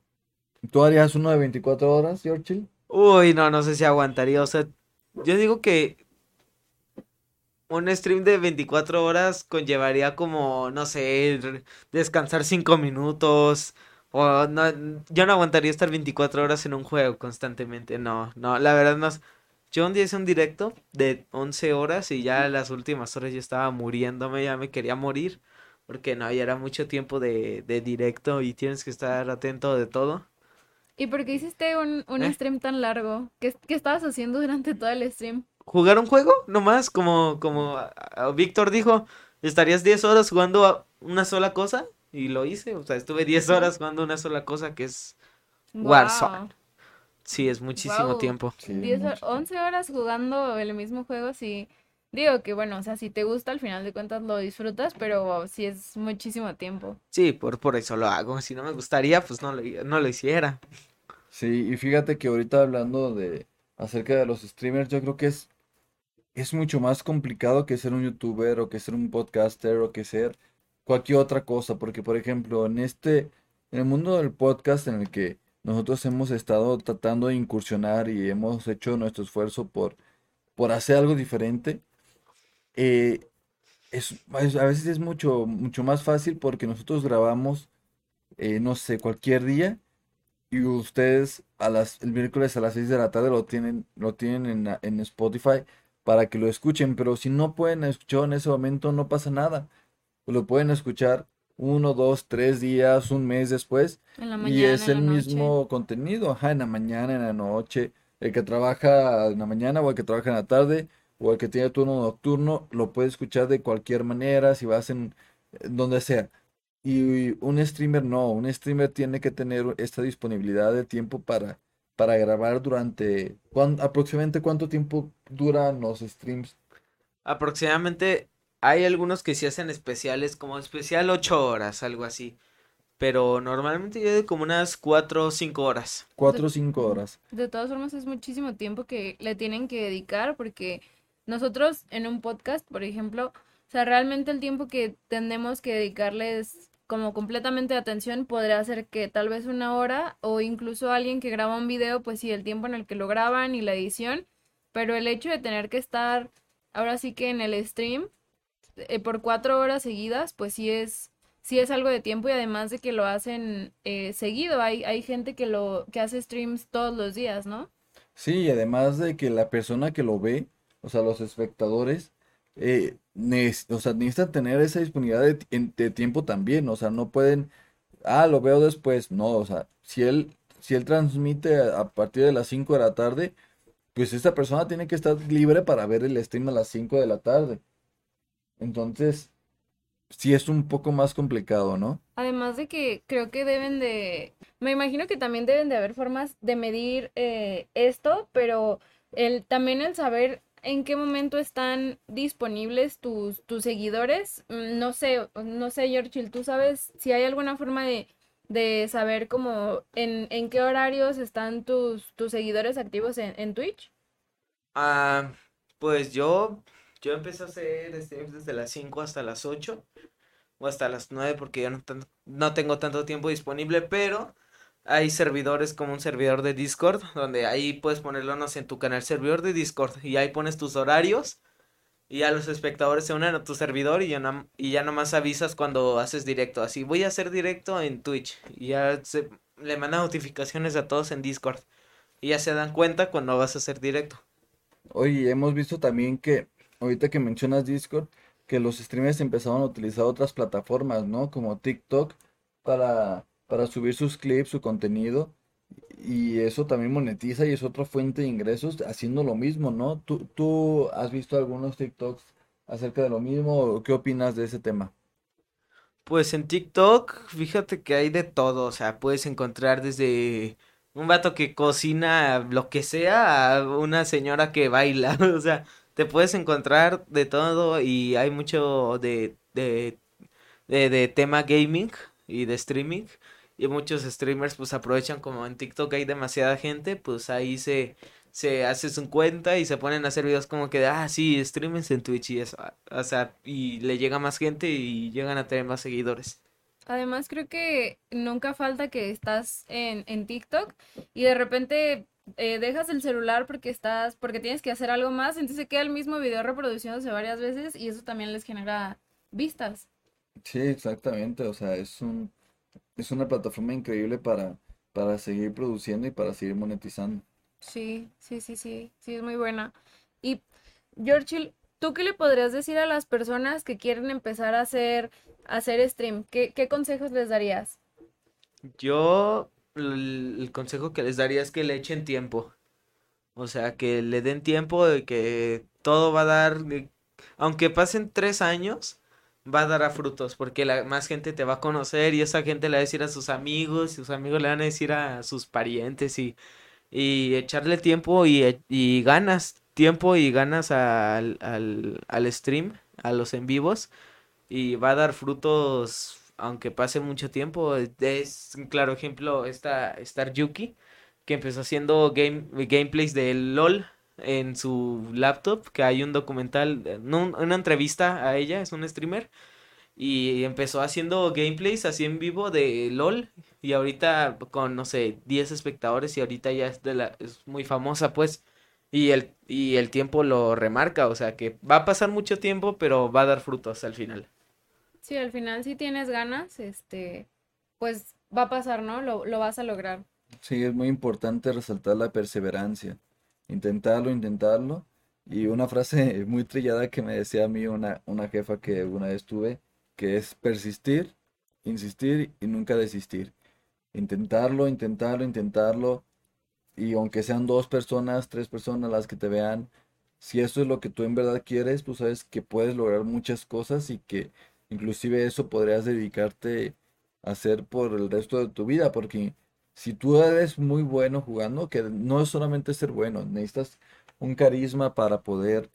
¿Tú harías uno de 24 horas, George? Uy, no, no sé si aguantaría. O sea, yo digo que un stream de 24 horas conllevaría como, no sé, descansar 5 minutos. O no, yo no aguantaría estar 24 horas en un juego constantemente. No, no, la verdad no. Yo un día hice un directo de 11 horas y ya las últimas horas yo estaba muriéndome, ya me quería morir, porque no, ya era mucho tiempo de, de directo y tienes que estar atento de todo. ¿Y por qué hiciste un, un ¿Eh? stream tan largo? ¿Qué, qué estabas haciendo durante todo el stream? Jugar un juego, nomás, como, como Víctor dijo, estarías 10 horas jugando a una sola cosa, y lo hice, o sea, estuve 10 horas jugando una sola cosa que es, Warzone. Guau. sí, es muchísimo tiempo. Sí, 10 hor- mucho. 11 horas jugando el mismo juego, sí. Digo que bueno, o sea, si te gusta, al final de cuentas lo disfrutas, pero sí es muchísimo tiempo. Sí, por, por eso lo hago, si no me gustaría, pues no lo, no lo hiciera. Sí, y fíjate que ahorita hablando de acerca de los streamers, yo creo que es, es mucho más complicado que ser un youtuber o que ser un podcaster o que ser cualquier otra cosa, porque por ejemplo, en este, en el mundo del podcast en el que nosotros hemos estado tratando de incursionar y hemos hecho nuestro esfuerzo por, por hacer algo diferente, eh, es, a veces es mucho, mucho más fácil porque nosotros grabamos, eh, no sé, cualquier día y ustedes a las, el miércoles a las 6 de la tarde lo tienen, lo tienen en, en Spotify para que lo escuchen, pero si no pueden escuchar en ese momento no pasa nada, lo pueden escuchar uno, dos, tres días, un mes después En la y es en el la noche. mismo contenido, ajá, en la mañana, en la noche, el que trabaja en la mañana o el que trabaja en la tarde o el que tiene turno nocturno, lo puede escuchar de cualquier manera, si vas en donde sea. Y un streamer no, un streamer tiene que tener esta disponibilidad de tiempo para, para grabar durante, ¿cuán- aproximadamente cuánto tiempo duran los streams? Aproximadamente hay algunos que sí hacen especiales, como especial 8 horas, algo así. Pero normalmente yo de como unas 4 o 5 horas. Cuatro o cinco horas. De todas formas, es muchísimo tiempo que le tienen que dedicar porque nosotros en un podcast, por ejemplo, o sea, realmente el tiempo que tenemos que dedicarles como completamente de atención podría ser que tal vez una hora o incluso alguien que graba un video, pues sí, el tiempo en el que lo graban y la edición, pero el hecho de tener que estar ahora sí que en el stream eh, por cuatro horas seguidas, pues sí es, sí es algo de tiempo y además de que lo hacen eh, seguido, hay, hay gente que lo, que hace streams todos los días, ¿no? Sí, y además de que la persona que lo ve, o sea, los espectadores, eh, o sea, necesitan tener esa disponibilidad de, tiempo también, o sea, no pueden, ah, lo veo después, no, o sea, si él, si él transmite a, a partir de las 5 de la tarde, pues esta persona tiene que estar libre para ver el stream a las 5 de la tarde. Entonces, sí es un poco más complicado, ¿no? Además de que creo que deben de, me imagino que también deben de haber formas de medir eh, esto, pero el, también el saber en qué momento están disponibles tus, tus seguidores, mm, no sé, no sé, George, ¿tú sabes si hay alguna forma de, de saber como en, en qué horarios están tus, tus seguidores activos en, en Twitch? Ah, pues yo, yo empecé a hacer streams desde las 5 hasta las 8 o hasta las 9 porque ya no, no tengo tanto tiempo disponible, pero hay servidores como un servidor de Discord donde ahí puedes ponerlo, no sé, en tu canal servidor de Discord y ahí pones tus horarios y ya los espectadores se unen a tu servidor y ya, nam- y ya nomás avisas cuando haces directo, así voy a hacer directo en Twitch y ya le mandan notificaciones a todos en Discord y ya se dan cuenta cuando vas a hacer directo. Oye, hemos visto también que, ahorita que mencionas Discord, que los streamers empezaron a utilizar otras plataformas, ¿no? Como TikTok para, para subir sus clips, su contenido. Y eso también monetiza y es otra fuente de ingresos haciendo lo mismo, ¿no? ¿Tú, tú has visto algunos TikToks acerca de lo mismo qué opinas de ese tema? Pues en TikTok, fíjate que hay de todo, o sea, puedes encontrar desde un vato que cocina lo que sea a una señora que baila, o sea, te puedes encontrar de todo y hay mucho de, de, de tema gaming y de streaming y muchos streamers pues aprovechan como en TikTok hay demasiada gente, pues ahí se, se hace su cuenta y se ponen a hacer videos como que de, ah, sí, streamers en Twitch y eso, o sea, y le llega más gente y llegan a tener más seguidores. Además, creo que nunca falta que estás en, en TikTok y de repente eh, dejas el celular porque estás, porque tienes que hacer algo más, entonces se queda el mismo video reproduciéndose varias veces y eso también les genera vistas. Sí, exactamente, o sea, es un, es una plataforma increíble para, para seguir produciendo y para seguir monetizando. Sí, sí, sí, sí, sí, es muy buena. Y George, ¿tú qué le podrías decir a las personas que quieren empezar a hacer, a hacer stream? ¿Qué, qué consejos les darías? Yo el, el consejo que les daría es que le echen tiempo. O sea, que le den tiempo de que todo va a dar, aunque pasen tres años, va a dar a frutos, porque la más gente te va a conocer y esa gente le va a decir a sus amigos, sus amigos le van a decir a sus parientes y, y echarle tiempo y, e- y ganas, tiempo y ganas al, al, al stream, a los en vivos, y va a dar frutos aunque pase mucho tiempo. Es un claro ejemplo esta Star Yuki, que empezó haciendo game, gameplays de LOL en su laptop, que hay un documental, no, un- una entrevista a ella, es un streamer, y empezó haciendo gameplays así en vivo de LOL, y ahorita con, no sé, 10 espectadores, y ahorita ya es, de la, es muy famosa, pues, y el, y el tiempo lo remarca, o sea que va a pasar mucho tiempo, pero va a dar frutos al final. Sí, al final si tienes ganas, este, pues va a pasar, ¿no? Lo, lo vas a lograr. Sí, es muy importante resaltar la perseverancia. Intentarlo, intentarlo. Y una frase muy trillada que me decía a mí una, una jefa que una vez tuve, que es persistir, insistir y nunca desistir. Intentarlo, intentarlo, intentarlo. Y aunque sean dos personas, tres personas las que te vean, si eso es lo que tú en verdad quieres, tú sabes que puedes lograr muchas cosas y que inclusive eso podrías dedicarte a hacer por el resto de tu vida, porque si tú eres muy bueno jugando, que no es solamente ser bueno, necesitas un carisma para poder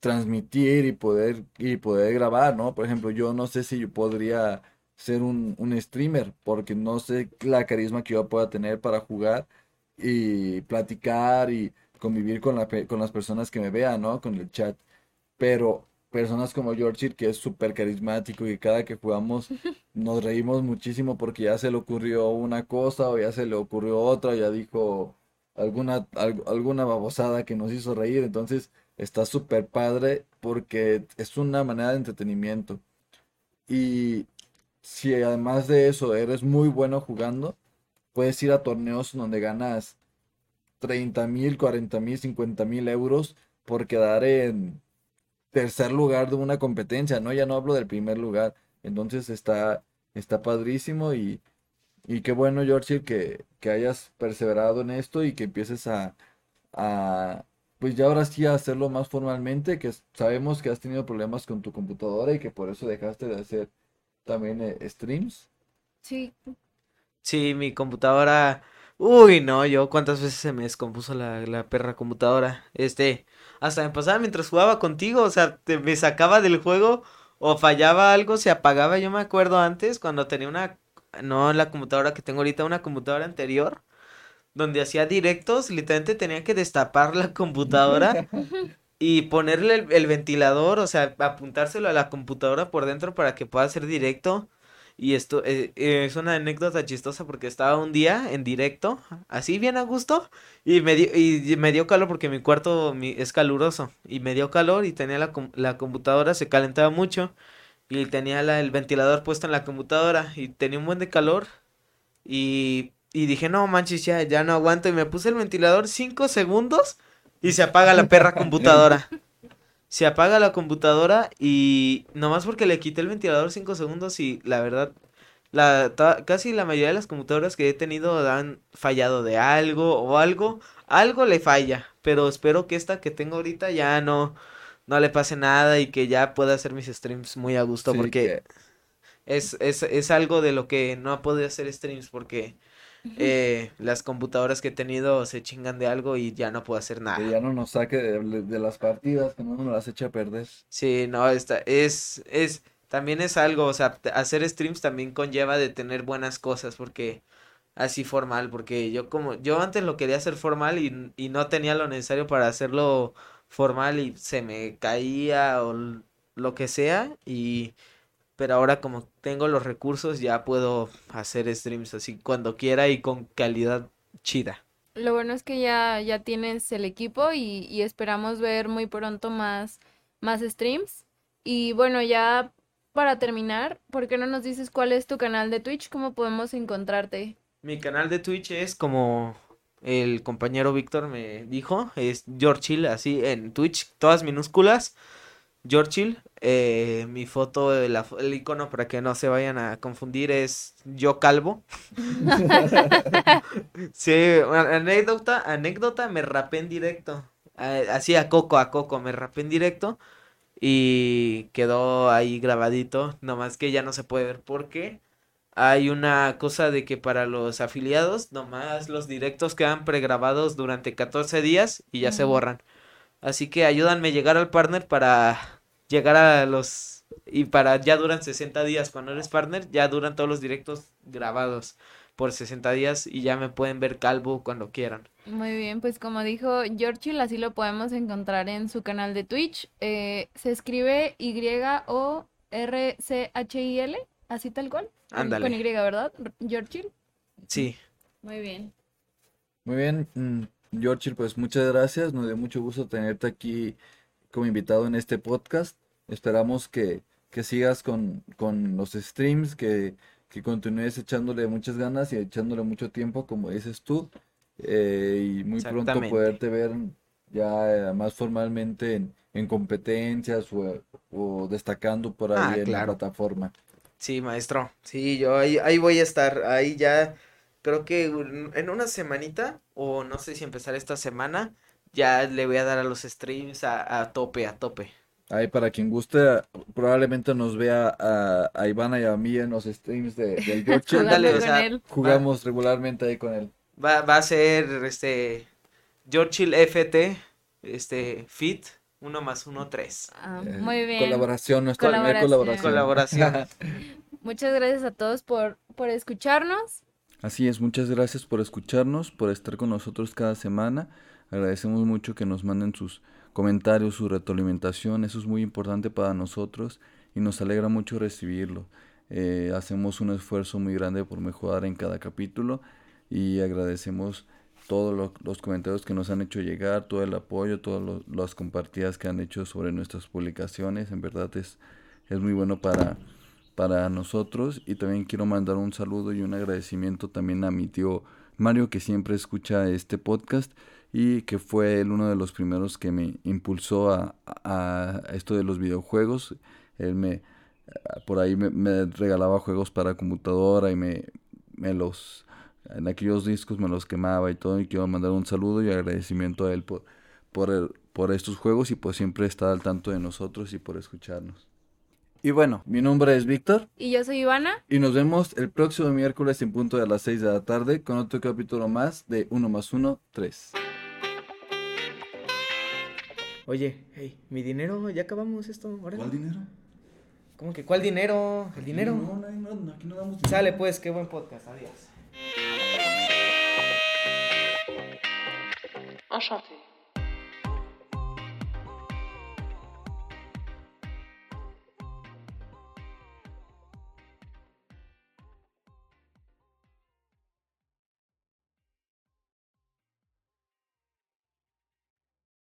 transmitir y poder, y poder grabar, ¿no? Por ejemplo, yo no sé si yo podría ser un, un streamer, porque no sé la carisma que yo pueda tener para jugar y platicar y convivir con la con las personas que me vean, ¿no? Con el chat. Pero personas como George, que es súper carismático y cada que jugamos nos reímos muchísimo porque ya se le ocurrió una cosa o ya se le ocurrió otra, ya dijo alguna, al- alguna babosada que nos hizo reír. Entonces está súper padre porque es una manera de entretenimiento. Y si además de eso eres muy bueno jugando, puedes ir a torneos donde ganas treinta mil, cuarenta mil, cincuenta mil euros por quedar en tercer lugar de una competencia, ¿no? Ya no hablo del primer lugar. Entonces está, está padrísimo y, y qué bueno, George, que, que hayas perseverado en esto y que empieces a, a, pues ya ahora sí a hacerlo más formalmente, que sabemos que has tenido problemas con tu computadora y que por eso dejaste de hacer también eh, streams. Sí, Sí, mi computadora. Uy, no, yo cuántas veces se me descompuso la, la perra computadora. Este, hasta me pasaba mientras jugaba contigo, o sea, te- me sacaba del juego o fallaba algo, se apagaba. Yo me acuerdo antes cuando tenía una, no la computadora que tengo ahorita, una computadora anterior, donde hacía directos, literalmente tenía que destapar la computadora y ponerle el, el ventilador, o sea, apuntárselo a la computadora por dentro para que pueda hacer directo. Y esto eh, eh, es una anécdota chistosa porque estaba un día en directo, así bien a gusto, y me dio, y me dio calor porque mi cuarto mi- es caluroso, y me dio calor y tenía la, la computadora, se calentaba mucho, y tenía la- el ventilador puesto en la computadora, y tenía un buen de calor, y, y dije, no manches, ya, ya no aguanto, y me puse el ventilador cinco segundos, y se apaga la perra computadora. Se apaga la computadora y nomás porque le quité el ventilador 5 segundos y la verdad, la, ta- casi la mayoría de las computadoras que he tenido han fallado de algo o algo, algo le falla, pero espero que esta que tengo ahorita ya no, no le pase nada y que ya pueda hacer mis streams muy a gusto Sí, porque que es, es, es algo de lo que no podido hacer streams porque eh, las computadoras que he tenido se chingan de algo y ya no puedo hacer que nada. ya no nos saque de, de las partidas, que no nos las eche a perder. Sí, no, esta es, es, también es algo, o sea, hacer streams también conlleva de tener buenas cosas, porque así formal, porque yo como, yo antes lo quería hacer formal y, y no tenía lo necesario para hacerlo formal y se me caía o lo que sea, y, pero ahora como tengo los recursos ya puedo hacer streams así cuando quiera y con calidad chida. lo bueno es que ya, ya tienes el equipo y, y esperamos ver muy pronto más, más streams. Y bueno, ya para terminar, ¿por qué no nos dices cuál es tu canal de Twitch? ¿Cómo podemos encontrarte? Mi canal de Twitch es como el compañero Víctor me dijo, es George así en Twitch, todas minúsculas. George eh, mi foto, el, el icono para que no se vayan a confundir es yo calvo. sí, anécdota, anécdota, me rapé en directo. así a coco, a coco, me rapé en directo. Y quedó ahí grabadito, nomás que ya no se puede ver porque hay una cosa de que para los afiliados, nomás los directos quedan pregrabados durante 14 días y ya se borran. Así que ayúdanme a llegar al partner para llegar a los... Y para ya duran 60 días. Cuando eres partner, ya duran todos los directos grabados por 60 días y ya me pueden ver calvo cuando quieran. Muy bien, pues como dijo George, así lo podemos encontrar en su canal de Twitch. Eh, se escribe Y-O-R-C-H-I-L, así tal cual. Ándale. Con Y, ¿verdad? George. Sí. Muy bien. Muy bien, mm, George, pues muchas gracias. Nos dio mucho gusto tenerte aquí como invitado en este podcast. Esperamos que, que sigas con, con los streams, que que continúes echándole muchas ganas y echándole mucho tiempo, como dices tú, eh, y muy pronto poderte ver ya eh, más formalmente en, en competencias o, destacando por ahí ah, en la plataforma. Sí, maestro, sí, yo ahí, ahí voy a estar, ahí ya, creo que en una semanita, o no sé si empezar esta semana, ya le voy a dar a los streams a, a tope, a tope. Ahí para quien guste, probablemente nos vea a, a Ivana y a mí en los streams de, del George. jugamos regularmente ahí con él. Va, va a ser este George FT, este Fit, uno más uno, tres. Ah, eh, muy bien. Colaboración, nuestra colaboración. colaboración. muchas gracias a todos por, por escucharnos. Así es, muchas gracias por escucharnos, por estar con nosotros cada semana. Agradecemos mucho que nos manden sus comentarios, su retroalimentación, eso es muy importante para nosotros y nos alegra mucho recibirlo. Eh, hacemos un esfuerzo muy grande por mejorar en cada capítulo y agradecemos todos los comentarios que nos han hecho llegar, todo el apoyo, todas las compartidas que han hecho sobre nuestras publicaciones. En verdad es, es muy bueno para, para nosotros. Y también quiero mandar un saludo y un agradecimiento también a mi tío Mario que siempre escucha este podcast y que fue él uno de los primeros que me impulsó a, esto de los videojuegos. Él me, por ahí me, regalaba juegos para computadora y me, me los, en aquellos discos me los quemaba y todo. Y quiero mandar un saludo y agradecimiento a él por, por, por estos juegos y por siempre estar al tanto de nosotros y por escucharnos. Y bueno, mi nombre es Víctor. Y yo soy Ivana. Y nos vemos el próximo miércoles en punto de las 6 de la tarde con otro capítulo más de 1 más 1, 3. Oye, hey, mi dinero, ya acabamos esto. ¿Cuál dinero? ¿Cómo que cuál dinero? El dinero. No, no, no, aquí no damos dinero. Sale pues, qué buen podcast. Adiós. Enchanté.